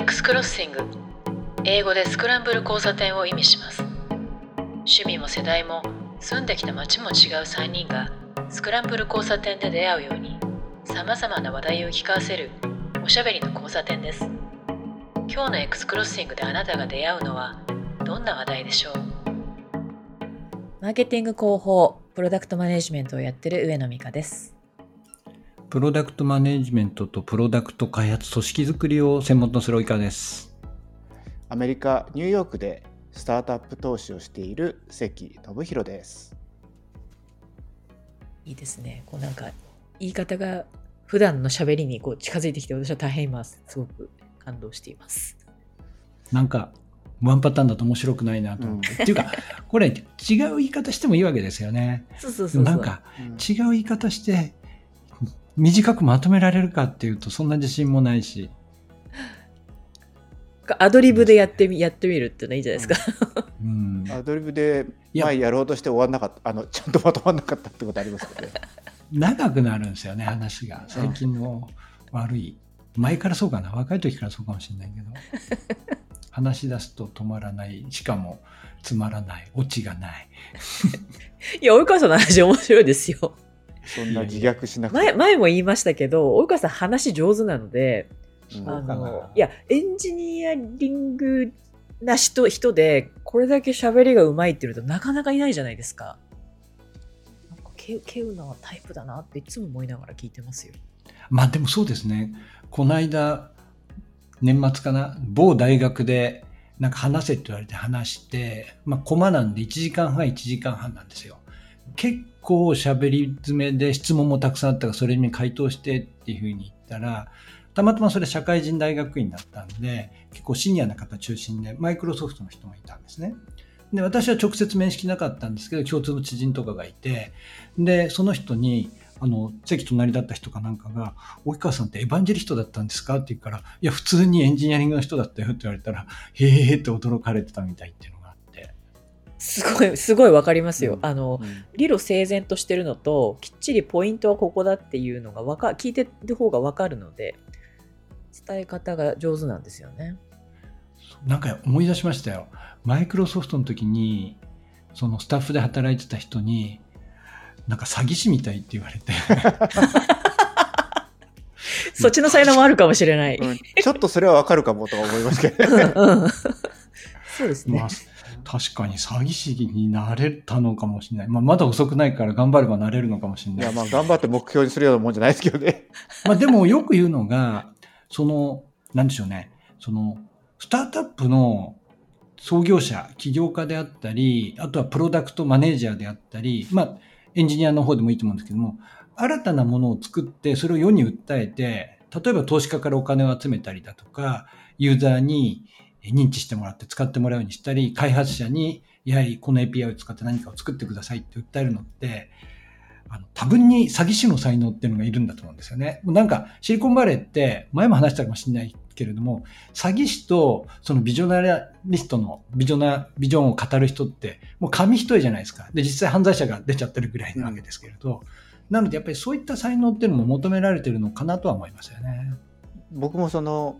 X クロッシング英語でスクランブル交差点を意味します。趣味も世代も住んできた街も違う3人がスクランブル交差点で出会うようにさまざまな話題を聞かせるおしゃべりの交差点です。今日の X クロッシングであなたが出会うのはどんな話題でしょう？マーケティング広報プロダクトマネジメントをやってる上野美香です。プロダクトマネジメントとプロダクト開発組織づくりを専門とする及川です。アメリカ・ニューヨークでスタートアップ投資をしている関信弘です。いいですね。こうなんか言い方が普段の喋りにこう近づいてきて私は大変今すごく感動しています。なんかワンパターンだと面白くないなと思って、うん、っていうかこれ違う言い方してもいいわけですよね。そうそうそうなんか違う言い方して短くまとめられるかっていうとそんな自信もないし。アドリブでやってみやってみるっていうのはいいじゃないですか、うん、アドリブで前やろうとして終わんなかった。あのちゃんとまとまんなかったってことありますかね。長くなるんですよね話が。最近の悪い。前からそうかな。若い時からそうかもしれないけど。話し出すと止まらない。しかもつまらない。オチがない。いや及川さんの話面白いですよそんな自虐しなくて前前も言いましたけど及川さん話上手なので、うん、あのいやエンジニアリングな人人でこれだけ喋りがうまいっていうとなかなかいないじゃないですか。なんか稀有なタイプだなっていつも思いながら聞いてますよ。まあでもそうですね。この間年末かな某大学でなんか話せって言われて話して、まあ、コマなんで1時間半1時間半なんですよ。結構喋り詰めで質問もたくさんあったからそれに回答してっていうふうに言ったら、たまたまそれ社会人大学院だったんで、結構シニアな方中心で、マイクロソフトの人もいたんですね。で、私は直接面識なかったんですけど、共通の知人とかがいて、で、その人に、あの、席隣だった人かなんかが、及川さんってエヴァンジェリストだったんですか？って言うから、いや、普通にエンジニアリングの人だったよって言われたら、へーって驚かれてたみたいっていうのすごい、すごいわかりますよ。うん、あの、うん、理路整然としてるのと、きっちりポイントはここだっていうのがわか、聞いてる方がわかるので、伝え方が上手なんですよね。なんか思い出しましたよ。マイクロソフトの時に、そのスタッフで働いてた人に、なんか詐欺師みたいって言われて そっちの才能もあるかもしれない。うん、ちょっとそれはわかるかもと思いますけど、ねうんうん、そうですね。まあ確かに詐欺師になれたのかもしれない。まあ、まだ遅くないから頑張ればなれるのかもしれない。いや、まあ、頑張って目標にするようなもんじゃないですけどね。まあ、でもよく言うのが、その、なんでしょうね。その、スタートアップの創業者、起業家であったり、あとはプロダクトマネージャーであったり、まあ、エンジニアの方でもいいと思うんですけども、新たなものを作って、それを世に訴えて、例えば投資家からお金を集めたりだとか、ユーザーに認知してもらって使ってもらうようにしたり、開発者に、やはりこの API を使って何かを作ってくださいって訴えるのって、あの、多分に詐欺師の才能っていうのがいるんだと思うんですよね。もうなんか、シリコンバレーって、前も話したかもしれないけれども、詐欺師と、そのビジョナリストのビジョナ、ビジョンを語る人って、もう紙一重じゃないですか。で、実際犯罪者が出ちゃってるぐらいなわけですけれど、なのでやっぱりそういった才能っていうのも求められてるのかなとは思いますよね。僕もその、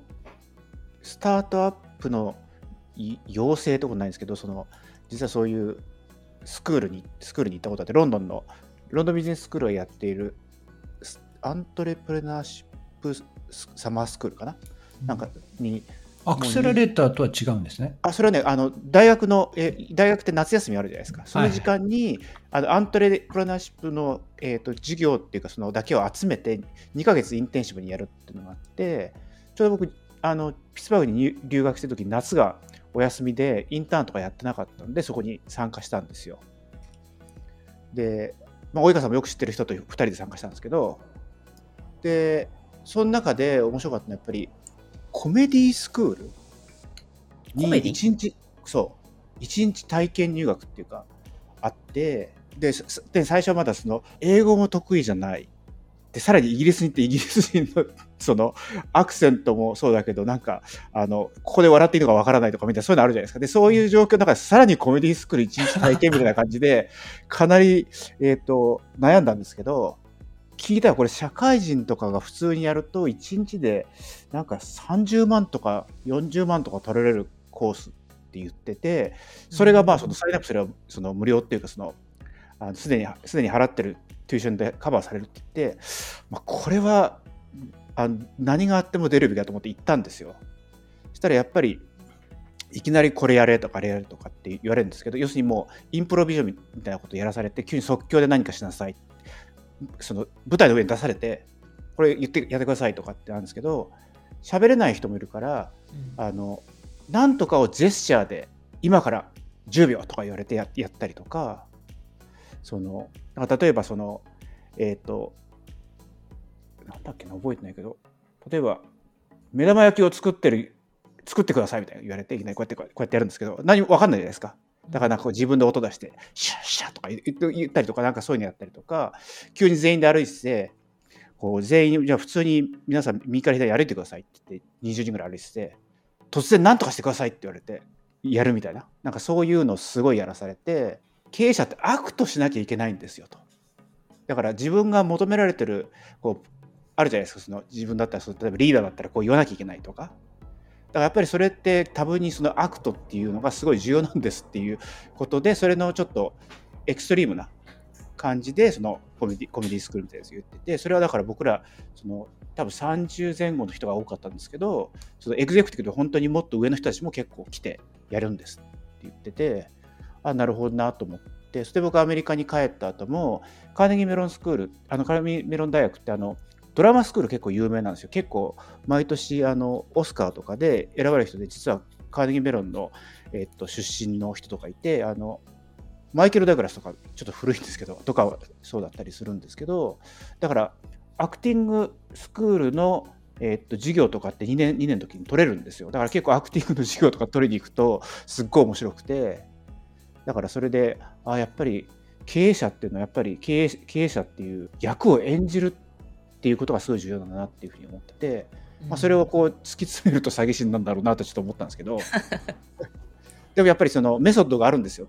スタートアップの養成とかないんですけどその実はそういうスクールにスクールに行ったことあってロンドンのロンドンビジネススクールをやっているアントレプレナーシップサマースクールかな、うん、なんかにアクセラレーターとは違うんですね。あそれはねあの大学のえ大学って夏休みあるじゃないですか。その時間に、はい、あのアントレプレナーシップの、えーと、授業っていうかそのだけを集めて2か月インテンシブにやるっていうのがあってちょうど僕あのピッツバーグに留学してる時夏がお休みでインターンとかやってなかったんでそこに参加したんですよ。で、まあ、及川さんもよく知ってる人と2人で参加したんですけどでその中で面白かったのはやっぱりコメディスクールに1日そう1日体験入学っていうかあってでで最初はまだその英語も得意じゃないで、さらにイギリスに行ってイギリス人のそのアクセントもそうだけど、なんか、あの、ここで笑っていいのかわからないとかみたいな、そういうのあるじゃないですか。で、そういう状況の中でさらにコメディスクール一日体験みたいな感じで、かなり、えっ、ー、と、悩んだんですけど、聞いたらこれ社会人とかが普通にやると1日でなんか30万とか40万とか取られるコースって言っててそれがまあそのサインアップすればその無料っていうかそのすでにすでに払ってるテューションでカバーされるって言って、まあ、これはあ何があっても出るべきだと思って行ったんですよ。そしたらやっぱりいきなりこれやれとかあれやれとかって言われるんですけど要するにもうインプロビジョンみたいなことやらされて急に即興で何かしなさいその舞台の上に出されてこれ言ってやってくださいとかってあるんですけど喋れない人もいるから、うん、あのなんとかをジェスチャーで今から10秒とか言われてややったりとかその例えばそのえっ、ー、となんだっけな覚えてないけど。例えば目玉焼きを作ってる作ってくださいみたいな言われていきなりこうやってこうやってやるんですけど何も分かんないじゃないですか。だからなんかこう自分で音出してシャッシャッとか言ったりとかなんかそういうのやったりとか急に全員で歩いててこう全員じゃあ普通に皆さん右から左歩いてくださいって言って20人ぐらい歩いてて突然何とかしてくださいって言われてやるみたいな。なんかそういうのをすごいやらされて経営者って act しなきゃいけないんですよと。だから自分が求められてるこうあるじゃないですか。その自分だったらその例えばリーダーだったらこう言わなきゃいけないとか。だからやっぱりそれって多分にその act っていうのがすごい重要なんですっていうことでそれのちょっとエクストリームな感じでそのコメディコメディスクールみたいなやつ言っててそれはだから僕らその多分30前後の人が多かったんですけどそのエグゼクティブで本当にもっと上の人たちも結構来てやるんですって言っててあなるほどなと思ってそして僕アメリカに帰った後もカーネギーメロンスクールあのカーネギーメロン大学ってあのドラマスクール結構有名なんですよ。結構毎年あのオスカーとかで選ばれる人で実はカーネギーメロンの、えっと、出身の人とかいてあのマイケル・ダグラスとかちょっと古いんですけどとかはそうだったりするんですけどだからアクティングスクールのえっと授業とかって2年 ,2 年の時に取れるんですよ。だから結構アクティングの授業とか取りに行くとすっごい面白くてだからそれであやっぱり経営者っていうのはやっぱり経営経営者っていう役を演じるっていうことがすごい重要だなっていうふうに思ってて、まあ、それをこう突き詰めると詐欺師なんだろうなとちょっと思ったんですけど でもやっぱりそのメソッドがあるんですよ。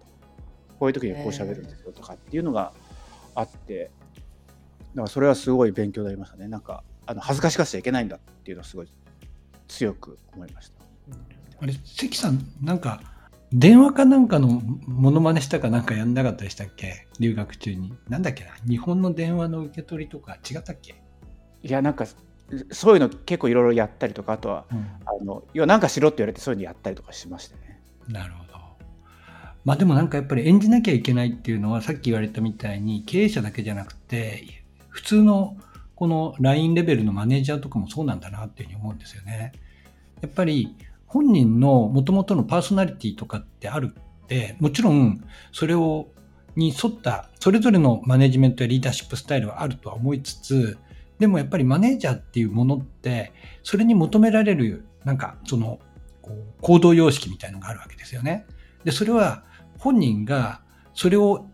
こういう時にこう喋るんですよとかっていうのがあってだからそれはすごい勉強になりましたね。なんかあの恥ずかしがっちゃいけないんだっていうのはすごい強く思いました。あれ関さんなんか電話かなんかのモノマネしたかなんかやんなかったでしたっけ？留学中に。なんだっけな？日本の電話の受け取りとか違ったっけ？いや、なんか、そういうの結構いろいろやったりとか、あとは、うん、あの、要はなんかしろって言われてそういうのやったりとかしましたね。なるほど。まあでもなんかやっぱり演じなきゃいけないっていうのはさっき言われたみたいに経営者だけじゃなくて、普通のこの LINE レベルのマネージャーとかもそうなんだなっていうふうに思うんですよね。やっぱり本人の元々のパーソナリティとかってあるって、もちろんそれをに沿ったそれぞれのマネジメントやリーダーシップスタイルはあるとは思いつつ、でもやっぱりマネージャーっていうものって、それに求められる、なんかその、行動様式みたいのがあるわけですよね。で、それは本人がそれを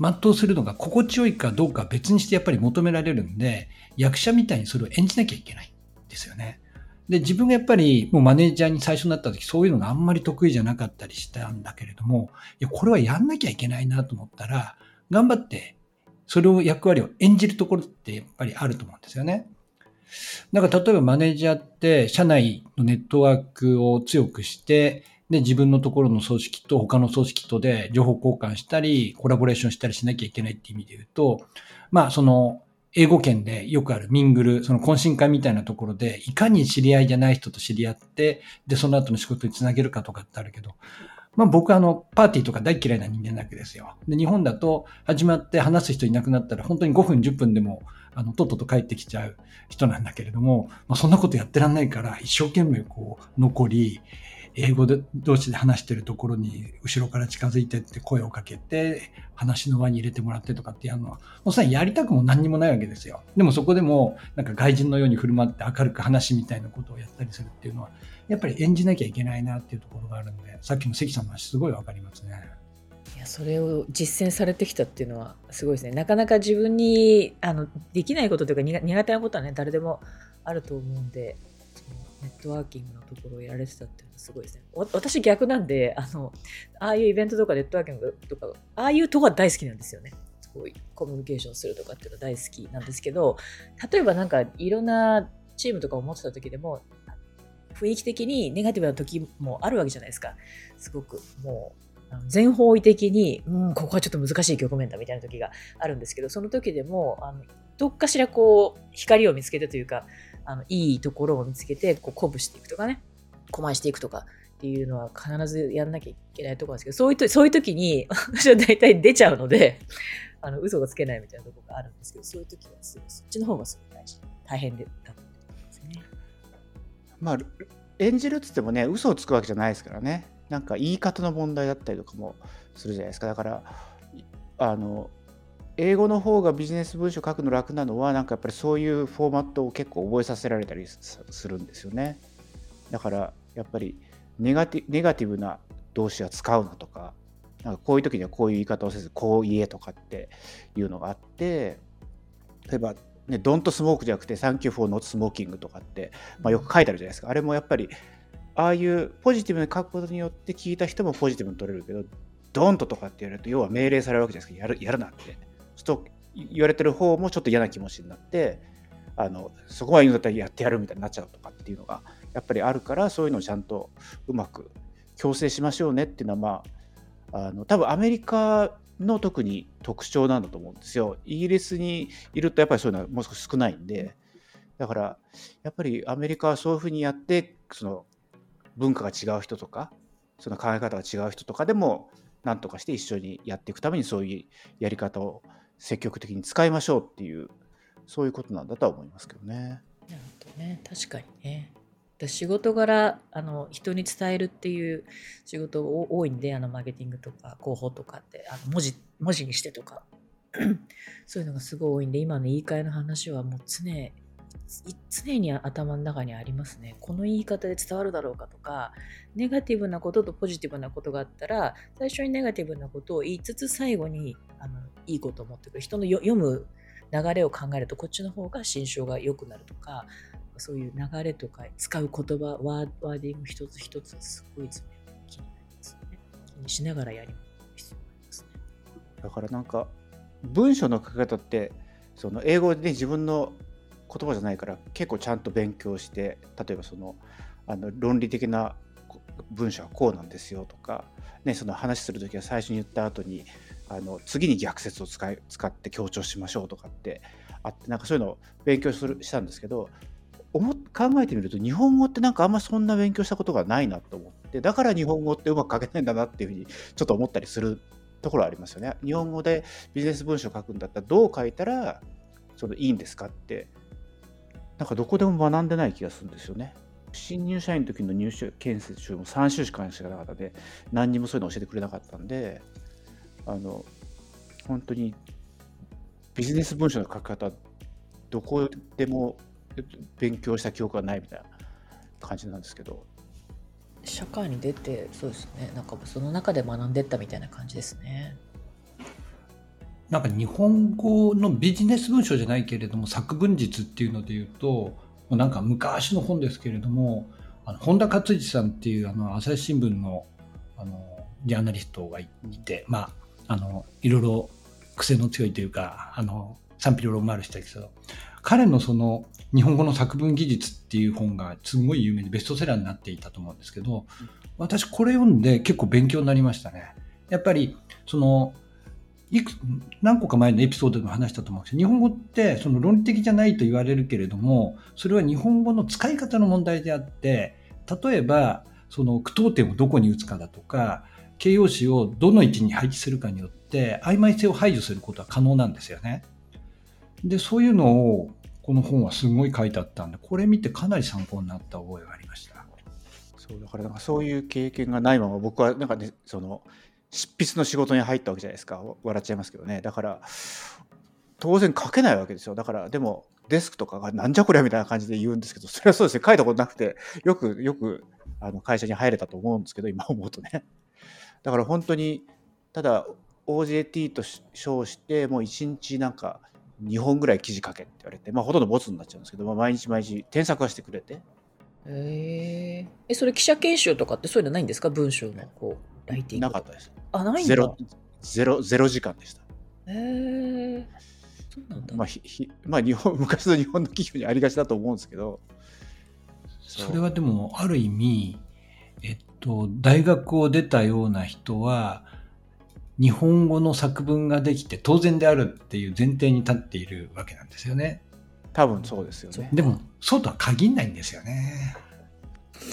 全うするのが心地よいかどうか別にしてやっぱり求められるんで、役者みたいにそれを演じなきゃいけないですよね。で、自分がやっぱりもうマネージャーに最初になった時そういうのがあんまり得意じゃなかったりしたんだけれども、いや、これはやんなきゃいけないなと思ったら、頑張ってそれを役割を演じるところってやっぱりあると思うんですよね。だか例えばマネージャーって社内のネットワークを強くして、で、自分のところの組織と他の組織とで情報交換したり、コラボレーションしたりしなきゃいけないっていう意味で言うと、まあその英語圏でよくあるミングル、その懇親会みたいなところで、いかに知り合いじゃない人と知り合って、で、その後の仕事につなげるかとかってあるけど、まあ僕はあの、パーティーとか大嫌いな人間なわけですよ。で、日本だと始まって話す人いなくなったら本当に5分10分でも、あの、とっとと帰ってきちゃう人なんだけれども、まあそんなことやってらんないから一生懸命こう残り、英語で同士で話してるところに後ろから近づいてって声をかけて話の輪に入れてもらってとかってやるのはもうさやりたくも何にもないわけですよでもそこでもなんか外人のように振る舞って明るく話みたいなことをやったりするっていうのはやっぱり演じなきゃいけないなっていうところがあるんでさっきの関さんの話すごいわかりますね。いやそれを実践されてきたっていうのはすごいですね。なかなか自分にあのできないことというか苦手なことはね誰でもあると思うんでネットワーキングのところをやられてたっていうのはすごいですね。私逆なんで、あの、ああいうイベントとかネットワーキングとか、ああいうとこは大好きなんですよね。ごいコミュニケーションするとかっていうのは大好きなんですけど例えばなんかいろんなチームとかを持ってた時でも雰囲気的にネガティブな時もあるわけじゃないですかすごくもう全方位的に、うん、ここはちょっと難しい局面だみたいな時があるんですけどその時でもあのどっかしらこう光を見つけてというかあのいいところを見つけてこう鼓舞していくとかね狛していくとかっていうのは必ずやんなきゃいけないところなんですけど、そういうとそういう時に私は大体出ちゃうので、あの嘘がつけないみたいなところがあるんですけど、そういう時はすごいそっちの方がすごい大事、大変でだと思いますね。まあ、演じるっつってもね、嘘をつくわけじゃないですからね。なんか言い方の問題だったりとかもするじゃないですか。だから、あの、英語の方がビジネス文書書くの楽なのは、なんかやっぱりそういうフォーマットを結構覚えさせられたりするんですよね。だからやっぱりネガティネガティブな動詞は使うなとかなんかこういう時にはこういう言い方をせずこう言えとかっていうのがあって例えばね、 Don't smoke じゃなくて、 Thank you for not smoking とかって、まあ、よく書いてあるじゃないですか。あれもやっぱり、ああいうポジティブに書くことによって聞いた人もポジティブに取れるけど、 don't とかって言われると、要は命令されるわけじゃないですか。やるやるなって。そうと言われてる方もちょっと嫌な気持ちになって、あのそこはいいのだったらやってやるみたいになっちゃうとかっていうのがやっぱりあるからそういうのをちゃんとうまく強制しましょうねっていうのはまああの多分アメリカの特に特徴なんだと思うんですよ。イギリスにいるとやっぱりそういうのはもう少し少ないんでだからやっぱりアメリカはそういうふうにやってその文化が違う人とかその考え方が違う人とかでも何とかして一緒にやっていくためにそういうやり方を積極的に使いましょうっていうそういうことなんだとは思いますけどね。なるほどね確かにね。仕事柄あの人に伝えるっていう仕事多いんであのマーケティングとか広報とかってあの文字文字にしてとか そういうのがすごい多いんで今の言い換えの話はもう常常に頭の中にありますね。この言い方で伝わるだろうかとか、ネガティブなこととポジティブなことがあったら、最初にネガティブなことを言いつつ、最後にあのいいことを持ってくる。人の読む流れを考えると、こっちの方が心象が良くなるとか、そういう流れとか使う言葉ワーワーディング一つ一つすごい気になりますね気にしながらやり必要ありますねだからなんか文章の書き方ってその英語で、ね、自分の言葉じゃないから結構ちゃんと勉強して例えばそのあの論理的な文章はこうなんですよとか、ね、その話する時は最初に言った後にあの次に逆説を使い使って強調しましょうとかってあってなんかそういうのを勉強するしたんですけど思考えてみると日本語ってなんかあんまそんな勉強したことがないなと思ってだから日本語ってうまく書けないんだなっていうふうにちょっと思ったりするところありますよね。日本語でビジネス文章を書くんだったらどう書いたらそのいいんですかってなんかどこでも学んでない気がするんですよね。新入社員の時の入社建設中も3週間しかなかったで何にもそういうの教えてくれなかったんであの本当にビジネス文書の書き方どこでも勉強した記憶がないみたいな感じなんですけど。社会に出てそうですね。なんかその中で学んでったみたいな感じですね。なんか日本語のビジネス文書じゃないけれども作文術っていうので言うとなんか昔の本ですけれどもあの本田勝一さんっていうあの朝日新聞のあのジャーナリストがいて、まあ、あのいろいろ癖の強いというかあの賛否両論もある人ですけど彼のその日本語の作文技術っていう本がすごい有名でベストセラーになっていたと思うんですけど、私これ読んで結構勉強になりましたね。やっぱり、その、いく何個か前のエピソードでも話したと思うんですけど、日本語ってその論理的じゃないと言われるけれども、それは日本語の使い方の問題であって、例えば、その句読点をどこに打つかだとか、形容詞をどの位置に配置するかによって、曖昧性を排除することは可能なんですよね。で、そういうのを、この本はすごい書いてあったんで、これ見てかなり参考になった覚えがありました。そうだからなんかそういう経験がないまま僕はなんかねその執筆の仕事に入ったわけじゃないですか。笑っちゃいますけどね。だから当然書けないわけですよ。だからでもデスクとかがなんじゃこりゃみたいな感じで言うんですけどそれはそうですね書いたことなくてよくよくあの会社に入れたと思うんですけど今思うとね。だから本当にただ OJT と称してもう一日なんか2本ぐらい記事書けって言われて、まあ、ほとんどボツになっちゃうんですけど、まあ、毎日毎日添削はしてくれて。へえ。それ記者研修とかってそういうのないんですか？文章のこう、ライティング。なかったです。あ、ないんだゼロゼロゼロ時間でした。へえそうなんだ、まあひひまあ、日本 昔の日本の企業にありがちだと思うんですけどそれはでも、ある意味、えっと、大学を出たような人は、日本語の作文ができて当然であるっていう前提に立っているわけなんですよね。多分そうですよね。でも、そうとは限らないんですよね。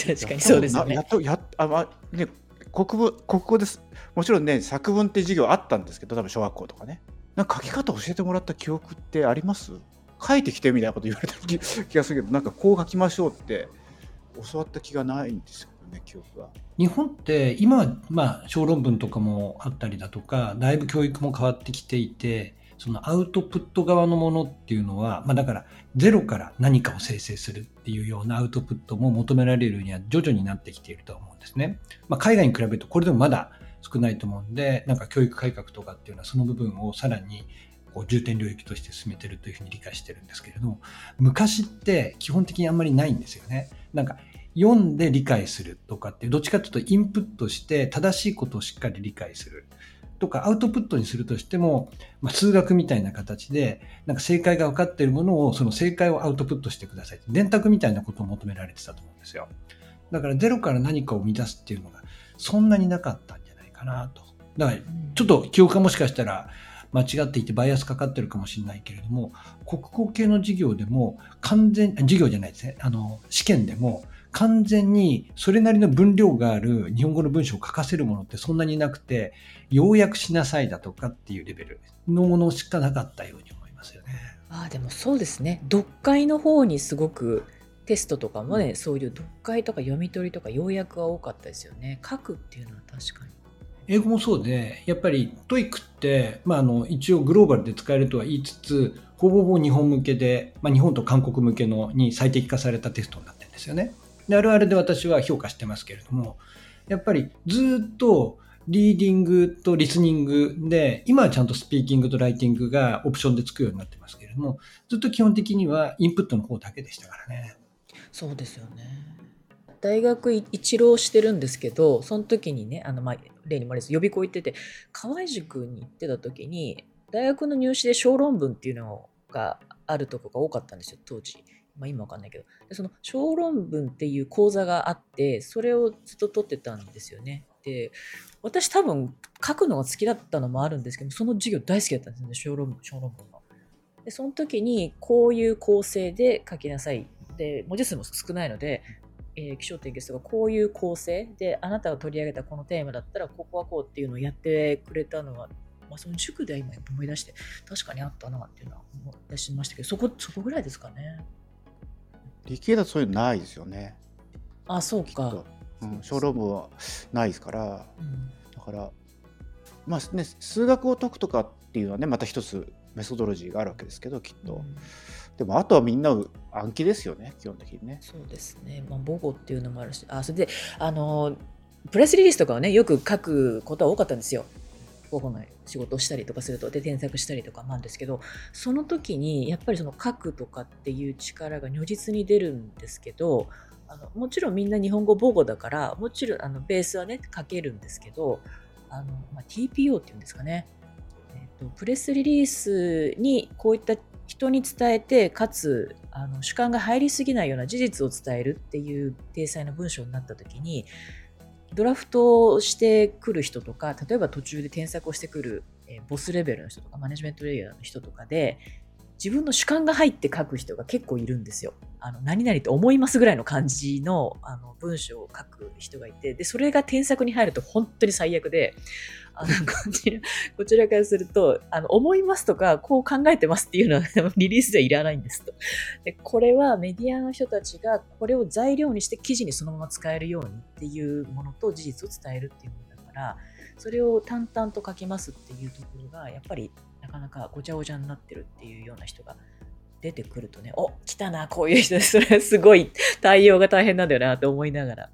確かにそうですよねやっとやっあ、まあね、国語国語です。もちろんね作文って授業あったんですけど多分小学校とかね。なんか書き方教えてもらった記憶ってあります？書いてきてみたいなこと言われた気 がするけどなんかこう書きましょうって教わった気がないんですよね記憶が。日本って今、まあ、小論文とかもあったりだとか、だいぶ教育も変わってきていて、そのアウトプット側のものっていうのは、まあだからゼロから何かを生成するっていうようなアウトプットも求められるには徐々になってきていると思うんですね。まあ海外に比べるとこれでもまだ少ないと思うんで、なんか教育改革とかっていうのはその部分をさらにこう重点領域として進めてるというふうに理解してるんですけれども、昔って基本的にあんまりないんですよね。なんか読んで理解するとかってどっちかというとインプットして正しいことをしっかり理解するとかアウトプットにするとしても、まあ、数学みたいな形でなんか正解が分かっているものをその正解をアウトプットしてください。電卓みたいなことを求められてたと思うんですよ。だからゼロから何かを生み出すっていうのがそんなになかったんじゃないかなと。だからちょっと記憶がもしかしたら間違っていてバイアスかかってるかもしれないけれども国語系の授業でも完全授業じゃないですね。あの試験でも完全にそれなりの分量がある日本語の文章を書かせるものってそんなになくて、要約しなさいだとかっていうレベルのものしかなかったように思いますよね。ああでもそうですね読解の方にすごくテストとかもね、そういう読解とか読み取りとか要約が多かったですよね書くっていうのは確かに英語もそうで、やっぱり TOEIC って、まあ、あの一応グローバルで使えるとは言いつつ、ほぼほぼ日本向けで、まあ、日本と韓国向けのに最適化されたテストになってるんですよね。であるあるで私は評価してますけれども、やっぱりずっとリーディングとリスニングで、今はちゃんとスピーキングとライティングがオプションでつくようになってますけれども、ずっと基本的にはインプットの方だけでしたからね。そうですよね大学一浪してるんですけどその時にねあの、まあ、例にもあります予備校行ってて河合塾に行ってた時に大学の入試で小論文っていうのがあるとこが多かったんですよ当時。まあ、今わかんないけどでその小論文っていう講座があってそれをずっと取ってたんですよね。で私多分書くのが好きだったのもあるんですけどその授業大好きだったんですよね小論文小論文が。でその時にこういう構成で書きなさいで文字数も少ないので、えー、気象点結とかこういう構成であなたが取り上げたこのテーマだったらここはこうっていうのをやってくれたのは、まあ、その塾では今思い出して確かにあったなっていうのは思い出しましたけどそこそこぐらいですかね。理系だとそういうのないですよね。あそうか。うん、小論文はないですから、うんだから、まあね、数学を解くとかっていうのはね、また一つメソドロジーがあるわけですけど、きっと。うんでも、あとはみんな暗記ですよね、基本的にね。そうですね、まあ、母語っていうのもあるし、あそれであのプレスリリースとかはね、よく書くことは多かったんですよ。母語の仕事をしたりとかすると、で、添削したりとかなんですけど、その時にやっぱりその書くとかっていう力が如実に出るんですけど、あのもちろんみんな日本語母語だから、もちろんあのベースはね、書けるんですけど、あのまあ、TPO っていうんですかね、えっとプレスリリースにこういった人に伝えてかつあの主観が入りすぎないような事実を伝えるっていう体裁の文章になった時にドラフトしてくる人とか例えば途中で添削をしてくる、えボスレベルの人とかマネジメントレイヤーの人とかで自分の主観が入って書く人が結構いるんですよ。あの何々って思いますぐらいの感じのあの文章を書く人がいてでそれが添削に入ると本当に最悪であのこちらこちらからするとあの思いますとかこう考えてますっていうのは リリースではいらないんですと。でこれはメディアの人たちがこれを材料にして記事にそのまま使えるようにっていうものと事実を伝えるっていうものだからそれを淡々と書きますっていうところがやっぱりなかなかごちゃごちゃになってるっていうような人が出てくるとねお来たなこういう人それすごい対応が大変なんだよなと思いながら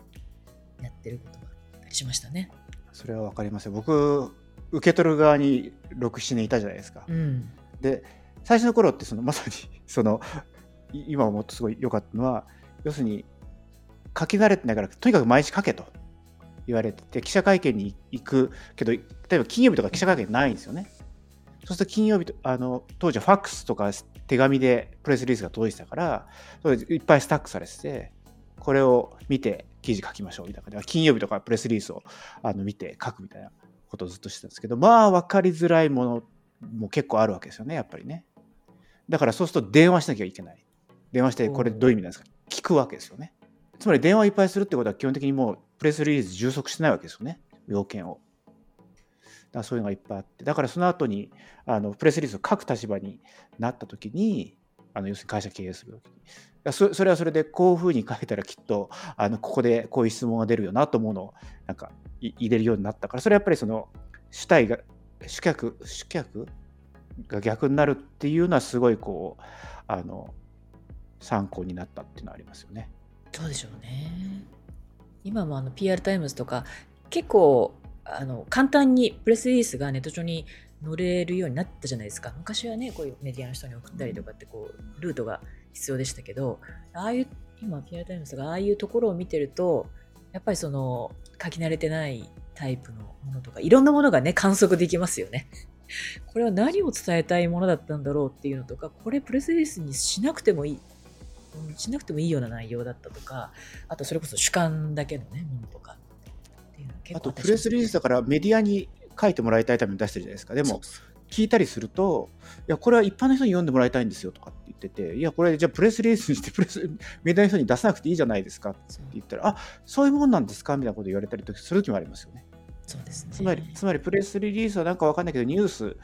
やってることがあったりしましたね。それは分かりますよ。僕、受け取る側に6、7年いたじゃないですか。うんで、最初の頃ってその、まさにその、い 今思ってすごい良かったのは、要するに、書き慣れてないから、とにかく毎日書けと言われてて、記者会見に行くけど、例えば金曜日とか記者会見ないんですよね。そうすると金曜日とあの当時はファックスとか手紙でプレスリリースが届いてたからいっぱいスタックされててこれを見て記事書きましょうみたいな金曜日とかプレスリリースをあの見て書くみたいなことをずっとしてたんですけどまあ分かりづらいものも結構あるわけですよねやっぱりね。だからそうすると電話しなきゃいけない。電話してこれどういう意味なんですか？聞くわけですよね。つまり電話いっぱいするってことは基本的にもうプレスリリース充足してないわけですよね。要件を。だそういうのがいっぱいあって。だからその後にあのプレスリリースを書く立場になった時にあの要するに会社経営する時にそそれはそれでこういうふうに書いたらきっとあのここでこういう質問が出るよなと思うのをなんか入れるようになったからそれはやっぱりその主体が主客主客が逆になるっていうのはすごいこうあの参考になったっていうのはありますよね。そうでしょうね。今もあの PR タイムズとか結構あの簡単にプレスリリースがネット上に乗れるようになったじゃないですか。昔はね、こういうメディアの人に送ったりとかってこうルートが必要でしたけど、ああいう今 PR タイムズがああいうところを見てると、やっぱりその書き慣れてないタイプのものとかいろんなものがね観測できますよね。これは何を伝えたいものだったんだろうっていうのとか、これプレスリリースにしなくてもいい、しなくてもいいような内容だったとか、あとそれこそ主観だけのね、ものとかあとプレスリリースだからメディアに書いてもらいたいために出してるじゃないですか。でも聞いたりすると、いや、これは一般の人に読んでもらいたいんですよとかって言ってて、いや、これじゃあプレスリリースにしてプレス メディアの人に出さなくていいじゃないですかって言ったら、あそういうもんなんですか？みたいなこと言われたりする時もありますよね。そうですね。つまり、つまりプレスリリースはなんかわかんないけど、ニュース、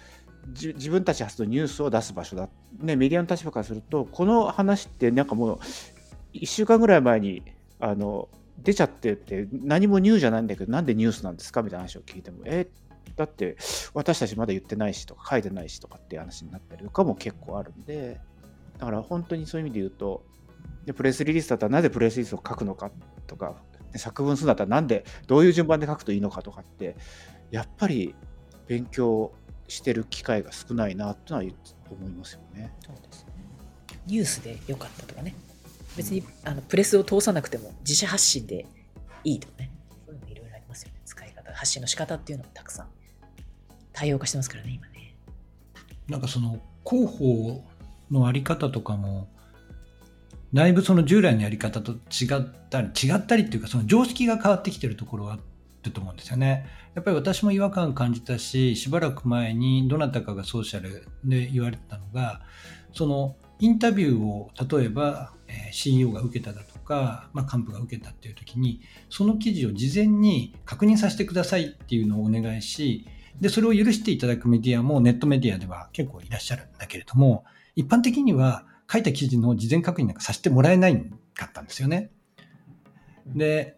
自分たち発のニュースを出す場所だ、ね、メディアの立場からすると、この話ってなんかもう、1週間ぐらい前にあの出ちゃってて、何もニューじゃないんだけど、なんでニュースなんですか？みたいな話を聞いても、えだって私たちまだ言ってないしとか書いてないしとかっていう話になったりとかも結構あるんで、だから本当にそういう意味で言うと、でプレスリリースだったらなぜプレスリリースを書くのかとか、作文するんだったらなんでどういう順番で書くといいのかとかってやっぱり勉強してる機会が少ないなとは思いますよね。そうですね。ニュースでよかったとかね。別にあのプレスを通さなくても自社発信でいいとかね。そういうのいろいろありますよね。使い方発信の仕方っていうのもたくさん。多様化してますからね今ね。なんかその広報のあり方とかもだいぶその従来のやり方と違ったり、違ったりっていうか、その常識が変わってきてるところがあると思うんですよね。やっぱり私も違和感感じたし、しばらく前にどなたかがソーシャルで言われてたのが、そのインタビューを例えば、CEO が受けただとか、まあ、幹部が受けたっていう時に、その記事を事前に確認させてくださいっていうのをお願いし、で、それを許していただくメディアもネットメディアでは結構いらっしゃるんだけれども、一般的には書いた記事の事前確認なんかさせてもらえないかったんですよね。で、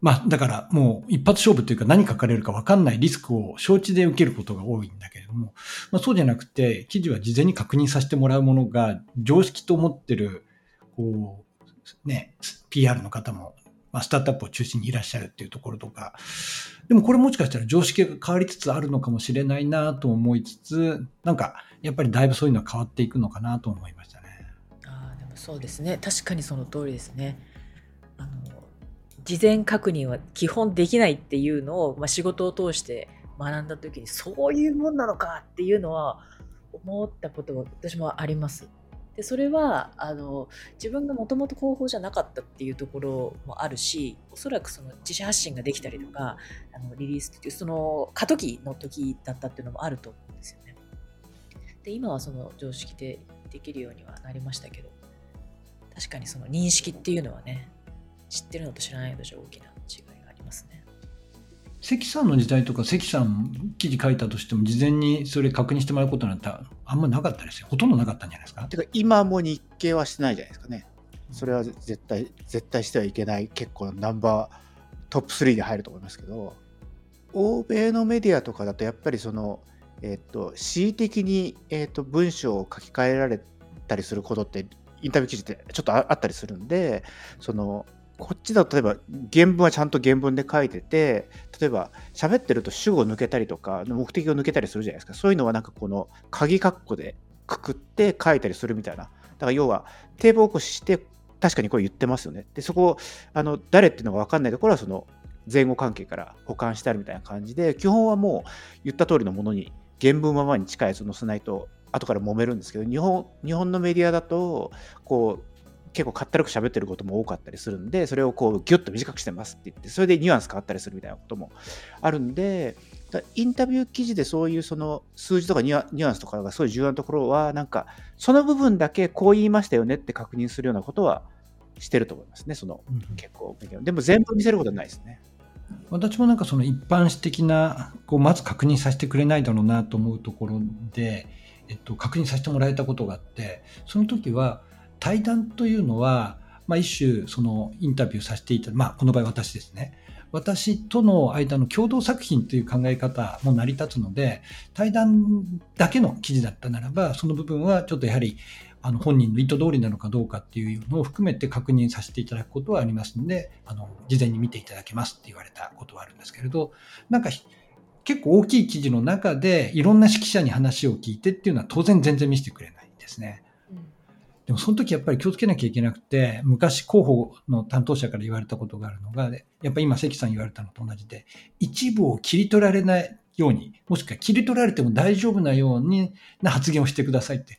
まあ、だからもう一発勝負というか何書かれるか分かんないリスクを承知で受けることが多いんだけれども、まあ、そうじゃなくて、記事は事前に確認させてもらうものが常識と思ってる、こう、ね、PR の方も、まあ、スタートアップを中心にいらっしゃるっていうところとか、でもこれもしかしたら常識が変わりつつあるのかもしれないなと思いつつ、なんかやっぱりだいぶそういうのは変わっていくのかなと思いましたね。ああ、でもそうですね。確かにその通りですね。あの、事前確認は基本できないっていうのを、まあ、仕事を通して学んだ時に、そういうもんなのかっていうのは思ったことは私もあります。でそれはあの自分がもともと広報じゃなかったっていうところもあるしおそらくその自主発信ができたりとかあのリリースっていうその過渡期の時だったっていうのもあると思うんですよね。で今はその常識でできるようにはなりましたけど確かにその認識っていうのはね知ってるのと知らないのじゃ大きな違いがありますね。関さんの時代とか関さん記事書いたとしても事前にそれ確認してもらうことになんてあんまなかったですよ。ほとんどなかったんじゃないですか？てか今も日経はしてないじゃないですかね。それは絶対絶対してはいけない結構ナンバートップ3で入ると思いますけど。欧米のメディアとかだとやっぱりそのえっ、と恣意的に、えっと文章を書き換えられたりすることってインタビュー記事ってちょっとあったりするんでそのこっちだと例えば原文はちゃんと原文で書いてて例えば喋ってると主語を抜けたりとか目的を抜けたりするじゃないですか。そういうのはなんかこの鍵括弧でくくって書いたりするみたいな。だから要はテーブル起こしして確かにこれ言ってますよね。でそこあの誰っていうのが分かんないところはその前後関係から保管してあるみたいな感じで基本はもう言った通りのものに原文ままに近いやつを載せないと後から揉めるんですけど日本日本のメディアだとこう結構かったるく喋ってることも多かったりするんでそれをこうギュッと短くしてますって言ってそれでニュアンス変わったりするみたいなこともあるんでインタビュー記事でそういうその数字とかニュアンスとかがすごい重要なところはなんかその部分だけこう言いましたよねって確認するようなことはしてると思いますねその結構でも全部見せることはないですね。私もなんかその一般史的なこうまず確認させてくれないだろうなと思うところで、えっと、確認させてもらえたことがあってその時は対談というのは、まあ、一種そのインタビューさせていたまあこの場合私ですね私との間の共同作品という考え方も成り立つので対談だけの記事だったならばその部分はちょっとやはりあの本人の意図通りなのかどうかっていうのを含めて確認させていただくことはありますのであの事前に見ていただけますって言われたことはあるんですけれどなんか結構大きい記事の中でいろんな指揮者に話を聞いてっていうのは当然全然見せてくれないですね。でもその時やっぱり気をつけなきゃいけなくて、昔広報の担当者から言われたことがあるのが、やっぱり今関さん言われたのと同じで、一部を切り取られないように、もしくは切り取られても大丈夫なようにな発言をしてくださいって。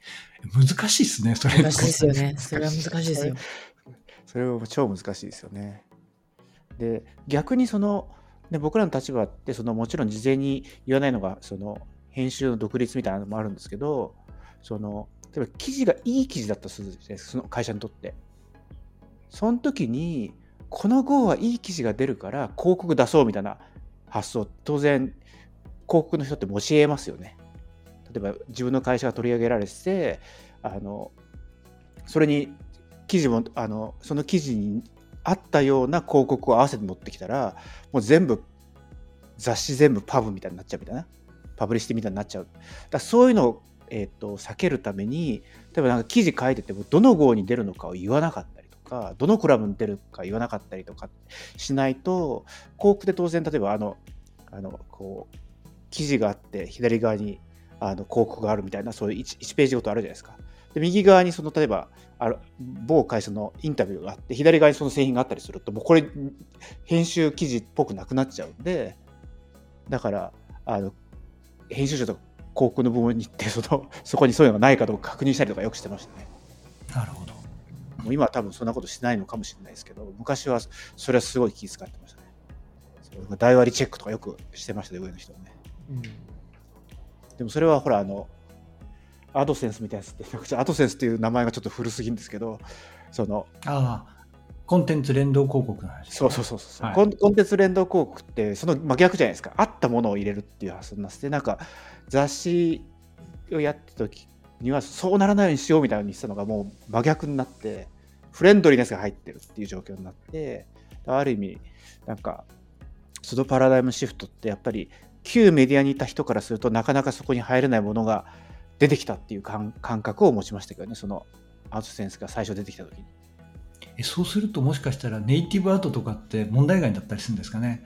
難しいですね、それ。難しいですよね。それは難しいですよ。それは超難しいですよね。で、逆にその、ね、僕らの立場ってそのもちろん事前に言わないのがその編集の独立みたいなのもあるんですけどその例えば記事がいい記事だったとするじゃないですか、その会社にとって。その時に、この号はいい記事が出るから広告出そうみたいな発想、当然、広告の人って教えますよね。例えば自分の会社が取り上げられて、あのそれに記事もあのその記事に合ったような広告を合わせて持ってきたらもう全部雑誌全部パブみたいになっちゃうみたいなパブリシティみたいになっちゃうだそういうのをえーと、避けるために例えばなんか記事書いててもどの号に出るのかを言わなかったりとかどのクラブに出るか言わなかったりとかしないと広告で当然例えばあのあのこう記事があって左側にあの広告があるみたいなそういう 1, 1ページごとあるじゃないですか。で右側にその例えばあ某会社のインタビューがあって左側にその製品があったりするともうこれ編集記事っぽくなくなっちゃうんでだからあの編集者とか広告の部分に行ってその そこにそういうのがないかどうか確認したりとかよくしてましたね。なるほど。もう今は多分そんなことしないのかもしれないですけど昔はそれはすごい気遣ってましたね。大割チェックとかよくしてましたね上の人はね。うん、でもそれはほらあのアドセンスみたいなやつってアドセンスっていう名前がちょっと古すぎるんですけどそのああコンテンツ連動広告の話、ね、そうそうそうそう、はい、コンテンツ連動広告ってその真逆じゃないですか。あったものを入れるっていう発想になってなんか雑誌をやってた時にはそうならないようにしようみたいにしたのがもう真逆になってフレンドリーネスが入ってるっていう状況になってある意味なんかそのパラダイムシフトってやっぱり旧メディアにいた人からするとなかなかそこに入れないものが出てきたっていう感覚を持ちましたけどね。そのアートセンスが最初出てきた時に。そうするともしかしたらネイティブアートとかって問題外だったりするんですかね？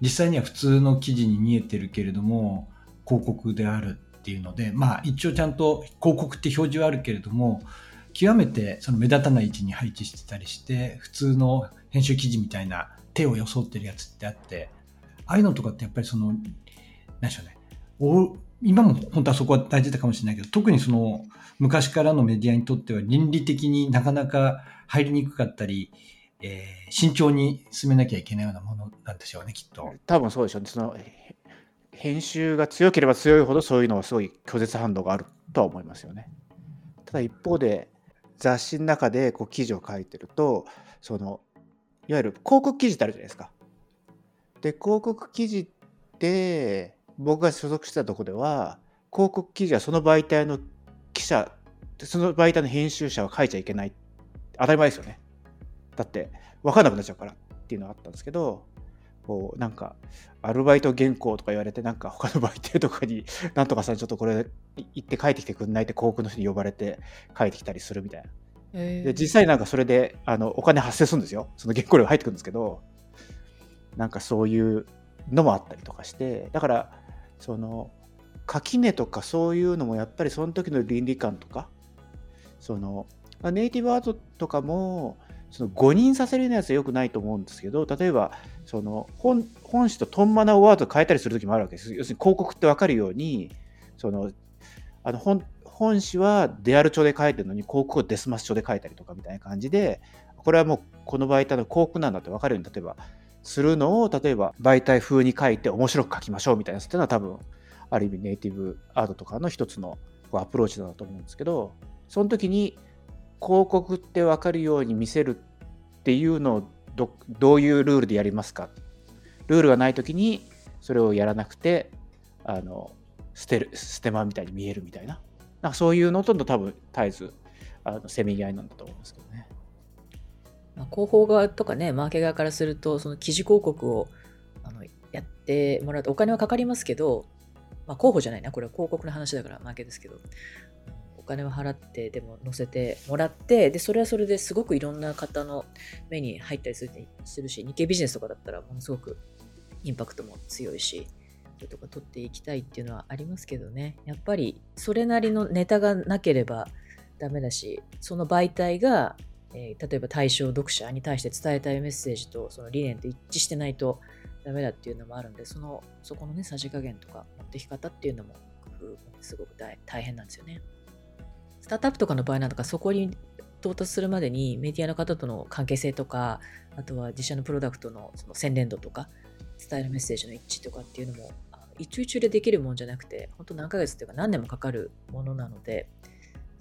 実際には普通の記事に見えてるけれども広告であるっていうのでまあ一応ちゃんと広告って表示はあるけれども極めてその目立たない位置に配置してたりして普通の編集記事みたいな手を装ってるやつってあってああいうのとかってやっぱりその何でしょうね今も本当はそこは大事だかもしれないけど特にその昔からのメディアにとっては倫理的になかなか入りにくかったり、えー、慎重に進めなきゃいけないようなものなんでしょうね、きっと。多分そうでしょうね。その編集が強ければ強いほどそういうのはすごい拒絶反応があるとは思いますよね。ただ一方で雑誌の中でこう記事を書いてるとそのいわゆる広告記事ってあるじゃないですか。で広告記事って僕が所属してたとこでは広告記事はその媒体の記者その媒体の編集者は書いちゃいけない当たり前ですよね。だって分かんなくなっちゃうからっていうのがあったんですけど、こうなんかアルバイト原稿とか言われてなんか他の媒体とかに なんとかさんちょっとこれ行って帰ってきてくんないって広告の人に呼ばれて帰ってきたりするみたいな。で実際なんかそれであのお金発生するんですよ。その原稿料が入ってくるんですけど、なんかそういうのもあったりとかして、だからその垣根とかそういうのもやっぱりその時の倫理観とか、そのネイティブアートとかもその誤認させるようなやつはよくないと思うんですけど例えばその本本誌とトンマナワード変えたりする時もあるわけです。要するに広告って分かるようにそのあの本本誌はデアル帳で書いてるのに広告をデスマス帳で書いたりとかみたいな感じでこれはもうこの媒体の広告なんだって分かるように例えばするのを例えば媒体風に書いて面白く書きましょうみたいなやつっていうのは多分ある意味ネイティブアートとかの一つのアプローチだと思うんですけどその時に広告って分かるように見せるっていうのをどどういうルールでやりますか？ルールがない時にそれをやらなくてあの捨てる捨て間みたいに見えるみたいななんかそういうのとの多分絶えずせめぎ合いなんだと思いますけどね。まあ、広報側とかね、マーケ側からすると、その記事広告をあのやってもらうとお金はかかりますけど、まあ、広報じゃないな、これは広告の話だからマーケですけど、お金を払ってでも載せてもらってでそれはそれですごくいろんな方の目に入ったりするするし日経ビジネスとかだったらものすごくインパクトも強いしとか取っていきたいっていうのはありますけどね。やっぱりそれなりのネタがなければダメだしその媒体が、えー、例えば対象読者に対して伝えたいメッセージとその理念と一致してないとダメだっていうのもあるんでそのそこのねさじ加減とか持ってき方っていうのも工夫すごく大変なんですよね。スタートアップとかの場合なんかそこに到達するまでにメディアの方との関係性とか、あとは自社のプロダクトのその洗練度とか、伝えるメッセージの一致とかっていうのも、一中一でできるもんじゃなくて、本当何ヶ月っていうか何年もかかるものなので、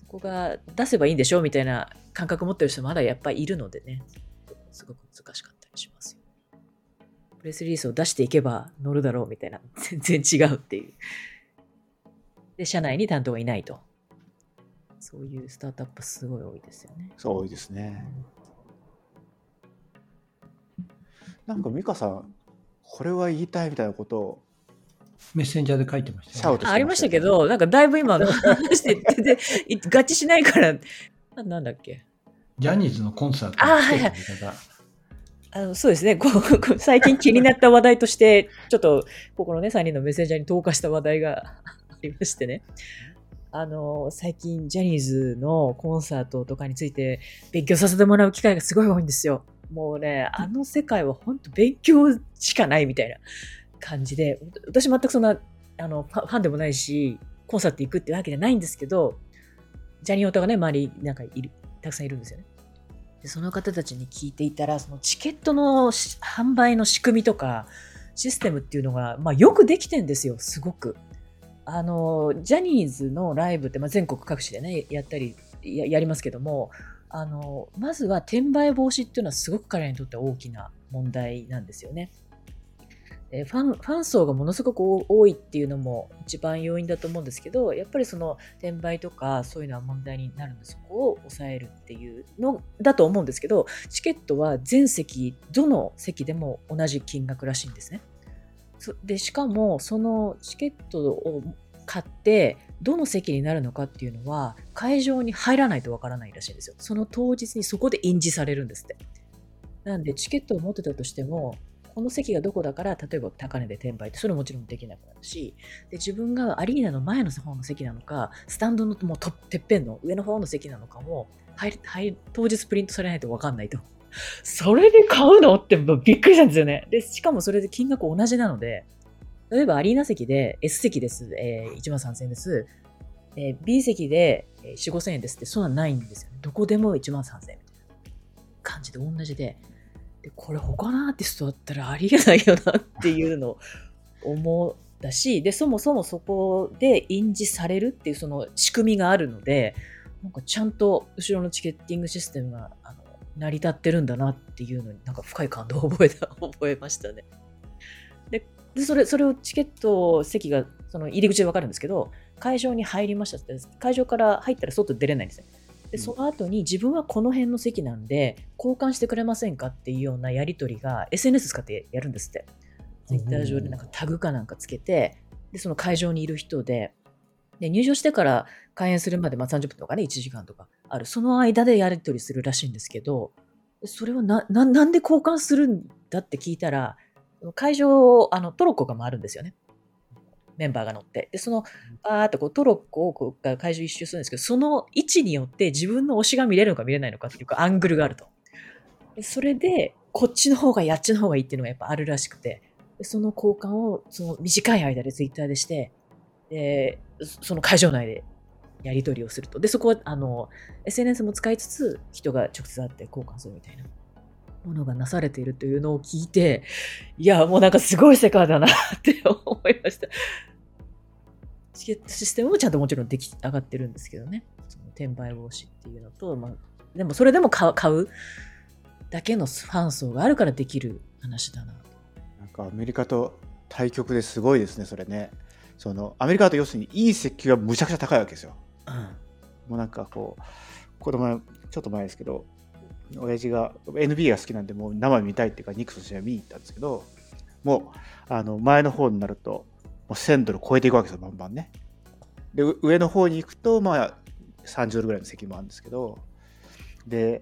こが出せばいいんでしょうみたいな感覚持ってる人まだやっぱりいるのでね、すごく難しかったりしますよ。プレスリリースを出していけば乗るだろうみたいな、全然違うっていう。で、社内に担当がいないと。そういうスタートアップすごい多いですよね。そう多いですね。なんか美香さん、これは言いたいみたいなことをメッセンジャーで書いてました、ね、ありましたけど、なんかだいぶ今話して全然合致しないから な、なんだっけ？ジャニーズのコンサートあ、はいはい、あのそうですねこう最近気になった話題として、ちょっとここのね、3人のメッセンジャーに投下した話題が ありましてね。あの、最近ジャニーズのコンサートとかについて勉強させてもらう機会がすごい多いんですよ。もうね、あの世界は本当勉強しかないみたいな感じで、私全くそんなあのファンでもないし、コンサート行くってわけじゃないんですけど、ジャニオタがね、周りなんかいる、たくさんいるんですよね。でその方たちに聞いていたら、そのチケットの販売の仕組みとか、システムっていうのが、まあ、よくできてんですよ、すごく。あのジャニーズのライブって、まあ、全国各地でねやったりややりますけどもあのまずは転売防止っていうのはすごく彼らにとっては大きな問題なんですよね。ファンファン層がものすごく多いっていうのも一番要因だと思うんですけどやっぱりその転売とかそういうのは問題になるのでそこを抑えるっていうのだと思うんですけどチケットは全席どの席でも同じ金額らしいんですね。でしかもそのチケットを買ってどの席になるのかっていうのは会場に入らないとわからないらしいんですよ。その当日にそこで印字されるんですって。なんでチケットを持ってたとしてもこの席がどこだから例えば高値で転売ってそれももちろんできなくなるしで自分がアリーナの前の方の席なのかスタンドのもうてっぺんの上の方の席なのかも入入当日プリントされないと分かんないと それで買うの？ってびっくりしたんですよね。で、しかもそれで金額同じなので、例えばアリーナ席で S 席です、えー、1万3000円です。えー、B 席で4、5000円ですって、そんなんないんですよね。どこでも1万3000円みたいな感じで同じ、でこれ他のアーティストだったらありえないよなっていうのを思ったし、で、そもそもそこで印字されるっていうその仕組みがあるので、なんかちゃんと後ろのチケッティングシステムがあの成り立ってるんだなっていうのになんか深い感動を覚えた、覚えましたね。で、それ、それをチケット席が、その入り口でわかるんですけど、会場に入りましたって、会場から入ったら外出れないんですね。で、その後に自分はこの辺の席なんで、交換してくれませんかっていうようなやり取りが SNS 使ってやるんですって。ツイッター上でなんかタグかなんかつけて、で、その会場にいる人で、で入場してから開演するまでまあ30分とかね、1時間とかある。その間でやり取りするらしいんですけど、それはな、ななんで交換するんだって聞いたら、会場、あの、トロッコが回るんですよね。メンバーが乗って。で、その、あーっとこうトロッコをこう会場一周するんですけど、その位置によって自分の推しが見れるのか見れないのかっていうか、アングルがあると。でそれで、こっちの方がやっちの方がいいっていうのがやっぱあるらしくて、でその交換をその短い間でツイッターでして、で、その会場内でやり取りをすると。で、そこは、あの、SNS も使いつつ、人が直接会って交換するみたいなものがなされているというのを聞いて、いや、もうなんかすごい世界だなって思いました。チケットシステムもちゃんともちろん出来上がってるんですけどね。その転売防止っていうのと、まあ、でもそれでも買う買うだけのファン層があるからできる話だなと。なんかアメリカと対局ですごいですね、それね。そのアメリカだと要するにいい石油がむちゃくちゃ高いわけですよ。うんもうなんかこう、子供ちょっと前ですけど、親父が NBA が好きなんで、もう生見たいっていうか、ニックスの試合見に行ったんですけど、もうあの前の方になると、もう1000ドル超えていくわけですよ、バンバンね。で、う上の方に行くと、まあ、30ドルぐらいの席もあるんですけど、で、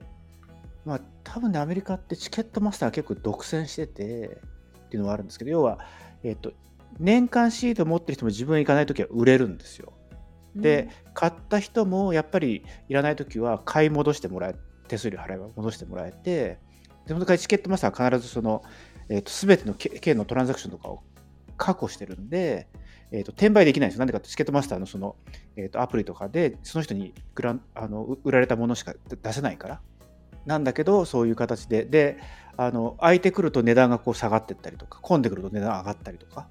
まあ、多分ね、アメリカってチケットマスターが結構独占してて、っていうのはあるんですけど、要は、えっ、と、年間シート持ってる人も自分が行かないときは売れるんですよ。で、買った人もやっぱりいらないときは買い戻してもらえ手数料払えば戻してもらえてでその代わりチケットマスターは必ずその、えー、と全てのけ件のトランザクションとかを確保してるんで、えー、と転売できないんですよ。なんでかってチケットマスターのその、えー、とアプリとかでその人にグランあのう売られたものしか出せないから。なんだけどそういう形でであの空いてくると値段がこう下がっていったりとか混んでくると値段上がったりとか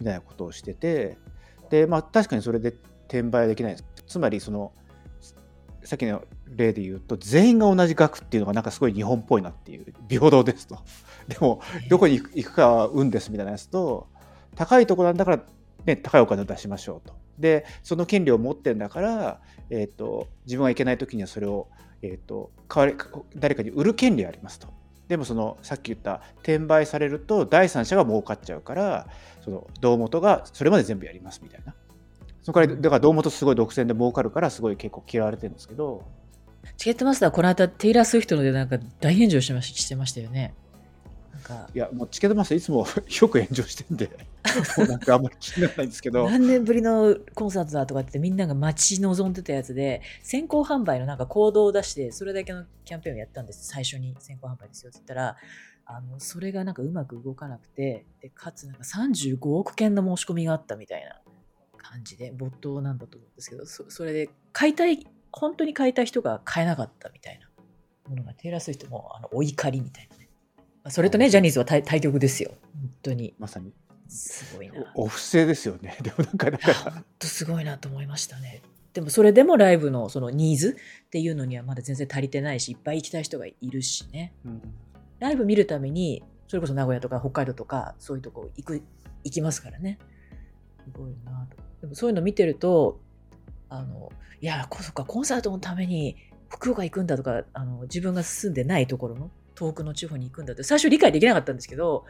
みたいなことをしててでまあ確かにそれで転売はできないです。つまりそのさっきの例で言うと全員が同じ額っていうのがなんかすごい日本っぽいなっていう平等ですと。でもどこに行く行くかは運ですみたいなやつと高いところなんだから、ね、高いお金を出しましょうと。でその権利を持ってんだから、えー、と自分が行けない時にはそれを、えー、と代わり誰かに売る権利がありますと。でもそのさっき言った転売されると第三者が儲かっちゃうからその胴元がそれまで全部やりますみたいな。その代わりだから胴元すごい独占で儲かるからすごい結構嫌われてるんですけどチケットマスター、この間、テイラー・スウィフトのでなんか大炎上してましたよね。か。いやもうチケットマスターいつも。よく炎上してんで。もうなんかあんまり気にならないんですけど。何年ぶりのコンサートだとかってみんなが待ち望んでたやつで先行販売のなんか行動を出してそれだけのキャンペーンをやったんです。最初に先行販売ですよって言ったらあのそれがなんかうまく動かなくてでかつなんか35億件の申し込みがあったみたいな感じで没頭なんだと思うんですけどそそれで買いたい本当に買いたい人が買えなかったみたいなものがテイラー・スウィフトもあのお怒りみたいなそれとねジャニーズは対対局ですよ。本当に。まさに。すごいな。おお布施ですよね。でもなんかだか。ら本当すごいなと思いましたね。でもそれでもライブのそのニーズっていうのにはまだ全然足りてないしいっぱい行きたい人がいるしね。うん。ライブ見るためにそれこそ名古屋とか北海道とかそういうとこ行く行きますからね。すごいなと。でもそういうの見てるとあのいやこそっかコンサートのために福岡行くんだとかあの自分が住んでないところの遠くの地方に行くんだって最初理解できなかったんですけど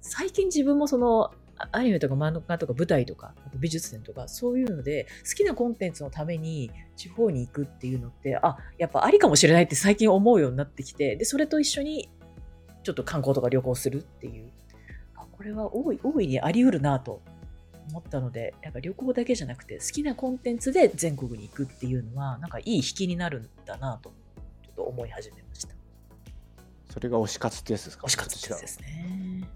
最近自分もそのアニメとか漫画とか舞台とかあと美術展とかそういうので好きなコンテンツのために地方に行くっていうのってあやっぱありかもしれないって最近思うようになってきてでそれと一緒にちょっと観光とか旅行するっていう。あこれは大い大いにあり得るなと思ったのでやっぱ旅行だけじゃなくて好きなコンテンツで全国に行くっていうのはなんかいい引きになるんだなとちょっと思い始めました。それが推し活ってやつですか？惜しかったですね。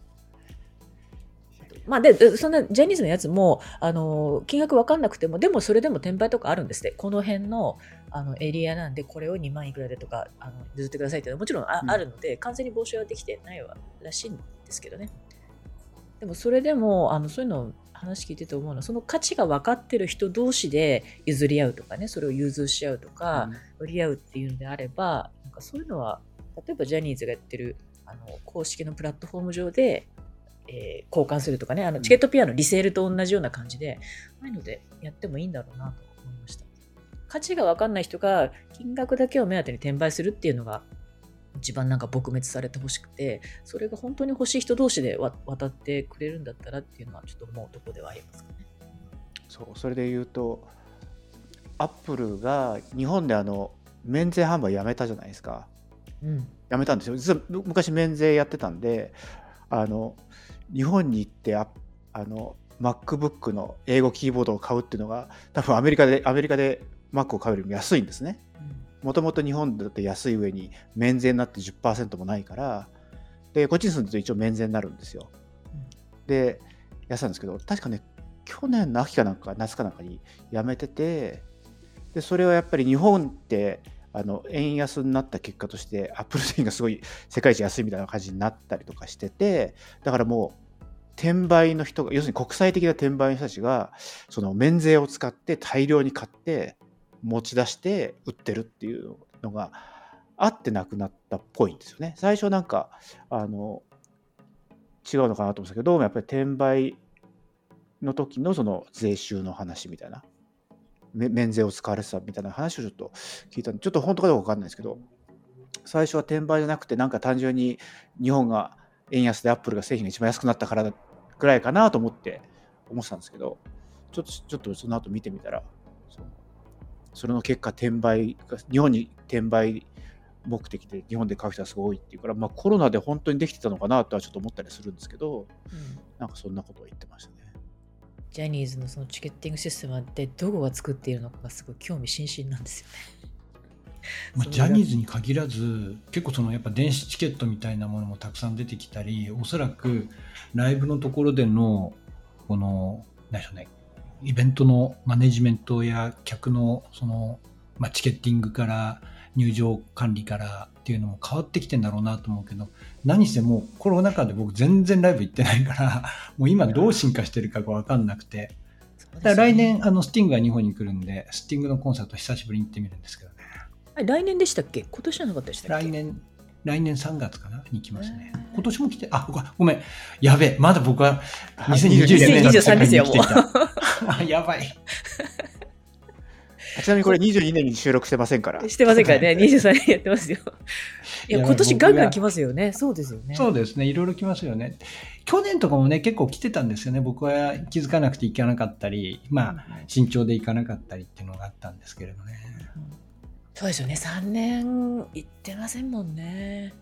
まあ、ででそんなジャニーズのやつもあの金額分かんなくてもでもそれでも転売とかあるんですって。この辺のあのエリアなんでこれを2万いくらでとかあの譲ってくださいっていうのはもちろんあ,、うん。あるので完全に防止はできてないわらしいんですけどね。でもそれでもあのそういうのを話聞いてて思うのはその価値が分かってる人同士で譲り合うとかねそれを融通し合うとか、売り合うっていうのであればなんかそういうのは例えばジャニーズがやってるあの公式のプラットフォーム上で、えー交換するとかねあのチケットピアのリセールと同じような感じで、ああいうのでやってもいいんだろうなと思いました。価値が分かんない人が金額だけを目当てに転売するっていうのが一番なんか撲滅されてほしくてそれが本当に欲しい人同士でわ渡ってくれるんだったらっていうのはちょっと思うところではありますかね。そうそれで言うとアップルが日本であの免税販売やめたじゃないですかうん。やめたんですよ。実はむ昔免税やってたんであの日本に行ってああの MacBook の英語キーボードを買うっていうのが多分アメリカでアメリカで Mac を買うよりも安いんですね。もともと日本だと安い上に免税になって10%もないからでこっちに住んでると一応免税になるんですよ。で安いんですけど確かね去年の秋かなんか夏かなんかに辞めててでそれはやっぱり日本ってあの円安になった結果としてアップル製品がすごい世界一安いみたいな感じになったりとかしててだからもう転売の人が要するに国際的な転売の人たちがその免税を使って大量に買って持ち出して売ってるっていうのがあってなくなったっぽいんですよね。最初なんかあの違うのかなと思うんですけどどうもやっぱり転売の時のその税収の話みたいな免税を使われてたみたいな話をちょっと聞いたんでちょっと本当かどうか分かんないですけど最初は転売じゃなくてなんか単純に日本が円安でアップルが製品が一番安くなったからぐらいかなと思って思ってたんですけどちょっとちょっとその後見てみたらそれの結果転売日本に転売目的で日本で買う人はすごい多いっていうから、まあ、コロナで本当にできてたのかなとはちょっと思ったりするんですけど、うん、なんかそんなことを言ってましたね。ジャニーズのそのチケッティングシステムってどこが作っているのかがすごい興味津々なんですよね。まあ、ジャニーズに限らず結構そのやっぱ電子チケットみたいなものもたくさん出てきたりおそらくライブのところでのこの何でしょうねイベントのマネジメントや客のその、まあ、チケッティングから入場管理からっていうのも変わってきてんだろうなと思うけど何してもコロナ禍で僕全然ライブ行ってないから もう今どう進化してるかが分かんなくて、ね、来年あのスティングが日本に来るんでスティングのコンサート久しぶりに行ってみるんですけどね来年でしたっけ？今年じゃなかったでしたっけ？来年来年3月かな？に来ますね。今年も来て、あ、ごめん。やべえ。まだ僕は2020年の世界に来ていた。やばい。ちなみにこれ22年に収録してませんから。してませんからね。23年やってますよ。いや、今年ガンガン来ますよね。そうですよね。そうですね。いろいろ来ますよね。去年とかもね、結構来てたんですよね。僕は気づかなくて行かなかったり、まあ、慎重で行かなかったりっていうのがあったんですけれどね。そうですよね。3年行ってませんもんね。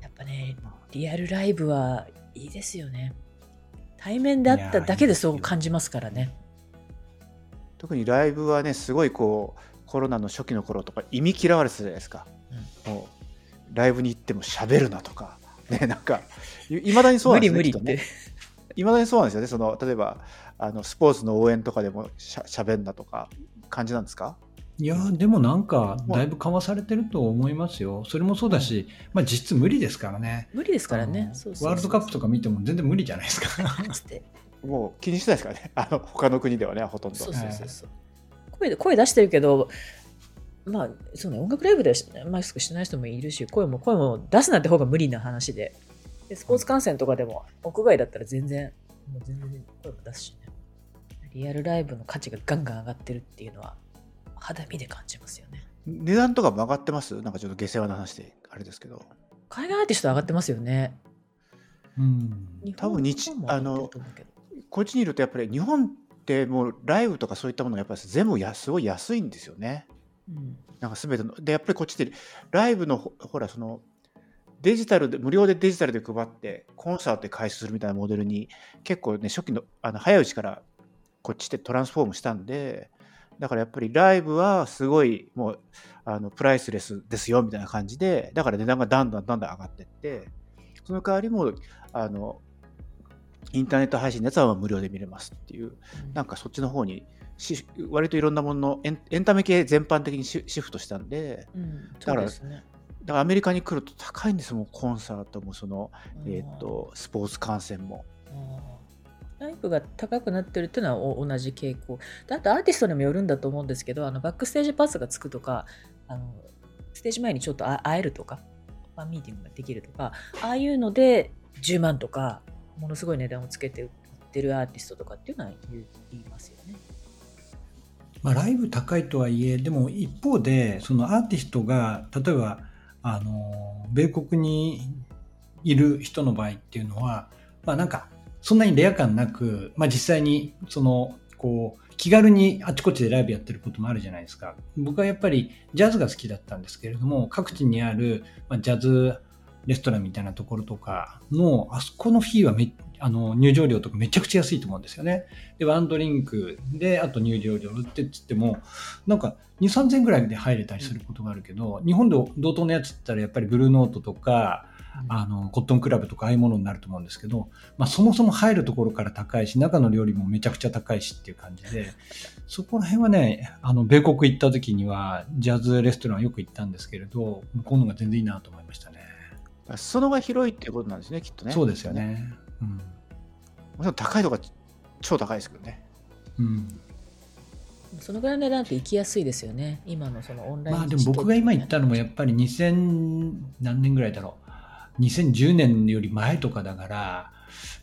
やっぱね、リアルライブはいいですよね。対面であっただけでそう感じますからね。特にライブはねすごいこうコロナの初期の頃とか意味嫌われてたじゃないですか、うん、もうライブに行っても喋るなとか。ねなんかいまだにそうなんですよね無理無理って。いま、だにそうなんですよね。その例えばあのスポーツの応援とかでもしゃしゃべんなとか感じなんですか？いやでもなんかだいぶ緩和されてると思いますよ、それもそうだし、まあ、実質無理ですからね、無理ですからね。ワールドカップとか見ても全然無理じゃないですか。もう気にしてないですからね、あの他の国ではね、ほとんど。そうそうそうそう声声出してるけど、まあ、そうね、音楽ライブでマスクしない人もいるし、声も声も出すなんて方が無理な話で、でスポーツ観戦とかでも、屋外だったら全然、もう全然声も出すしね。リアルライブの価値がガンガン上がってるっていうのは、肌身で感じますよね。値段とかも上がってます？なんかちょっと下世話な話で、あれですけど。海外アーティスト上がってますよね。うん。多分日、あの、こっちにいるとやっぱり日本ってもうライブとかそういったものがやっぱり全部やすごい安いんですよね。うん、なんか全てのでやっぱりこっちってライブのほらそのデジタルで無料でデジタルで配ってコンサートで開始するみたいなモデルに結構ね初期のあの早いうちからこっちってトランスフォームしたんでだからやっぱりライブはすごいもうあのプライスレスですよみたいな感じでだから値段がだんだんだんだん上がってってその代わりもあのインターネット配信のやつは無料で見れますっていう、なんかそっちの方にし割といろんなもののエンタメ系全般的にシフトしたんで、うん、だから、ね、だからアメリカに来ると高いんですもんコンサートもその、えーと、スポーツ観戦も。ライブが高くなってるっていうのは同じ傾向。あとアーティストにもよるんだと思うんですけどあのバックステージパスがつくとかあのステージ前にちょっと会えるとかファンミーティングができるとかああいうので10万とかものすごい値段をつけて売ってるアーティストとかっていうのは言いますよね。まあ、ライブ高いとはいえでも一方でそのアーティストが例えばあの米国にいる人の場合っていうのは、まあ、なんかそんなにレア感なく、まあ、実際にそのこう気軽にあちこちでライブやってることもあるじゃないですか。僕はやっぱりジャズが好きだったんですけれども各地にある、まあ、ジャズレストランみたいなところとかの、あそこのフィーはめあの入場料とかめちゃくちゃ安いと思うんですよね。で、ワンドリンクで、あと入場料ってつっても、なんか2、3000円ぐらいで入れたりすることがあるけど、日本で同等のやつって言ったらやっぱりブルーノートとか、あの、コットンクラブとかああいうものになると思うんですけど、まあそもそも入るところから高いし、中の料理もめちゃくちゃ高いしっていう感じで、そこら辺はね、あの、米国行った時には、ジャズレストランよく行ったんですけれど、向こうのが全然いいなと思いましたね。そのが広いっていうことなんですね、きっとね。そうですよね。うん。もちろん高いとか超高いですけどね。うん。そのぐらいの値段って行きやすいですよね。今のそのオンラインまあでも僕が今言ったのもやっぱり2000何年ぐらいだろう。2010年より前とかだから、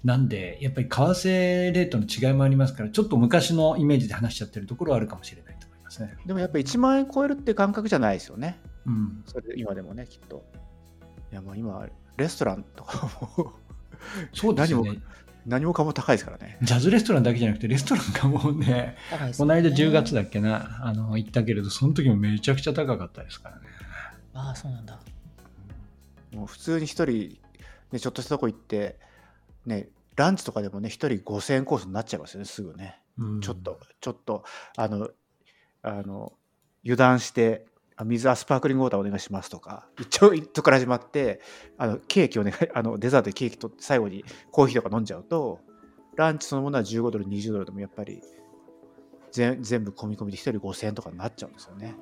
なんで、やっぱり為替レートの違いもありますから、ちょっと昔のイメージで話しちゃってるところはあるかもしれないと思いますね。でもやっぱり1万円超えるって感覚じゃないですよね。うん。それ今でもね、きっと。いやもう今、レストランとかもそうですよ何ね。何もかも高いですからね。ジャズレストランだけじゃなくて、レストランがもうね、ねこの間10月だっけな、あの、行ったけれど、その時もめちゃくちゃ高かったですからね。ああ、そうなんだ。もう普通に一人、ね、ちょっとしたとこ行って、ね、ランチとかでもね、一人5000円コースになっちゃいますよね、すぐね。うんちょっと、ちょっと、あの、あの、油断して、あ水はスパークリングウォーターお願いしますとか、一応、一とから始まって、あの、ケーキお願い、あの、デザートでケーキと最後にコーヒーとか飲んじゃうと、ランチそのものは15ドル、20ドルでもやっぱり、全部込み込みで1人5000円とかになっちゃうんですよね。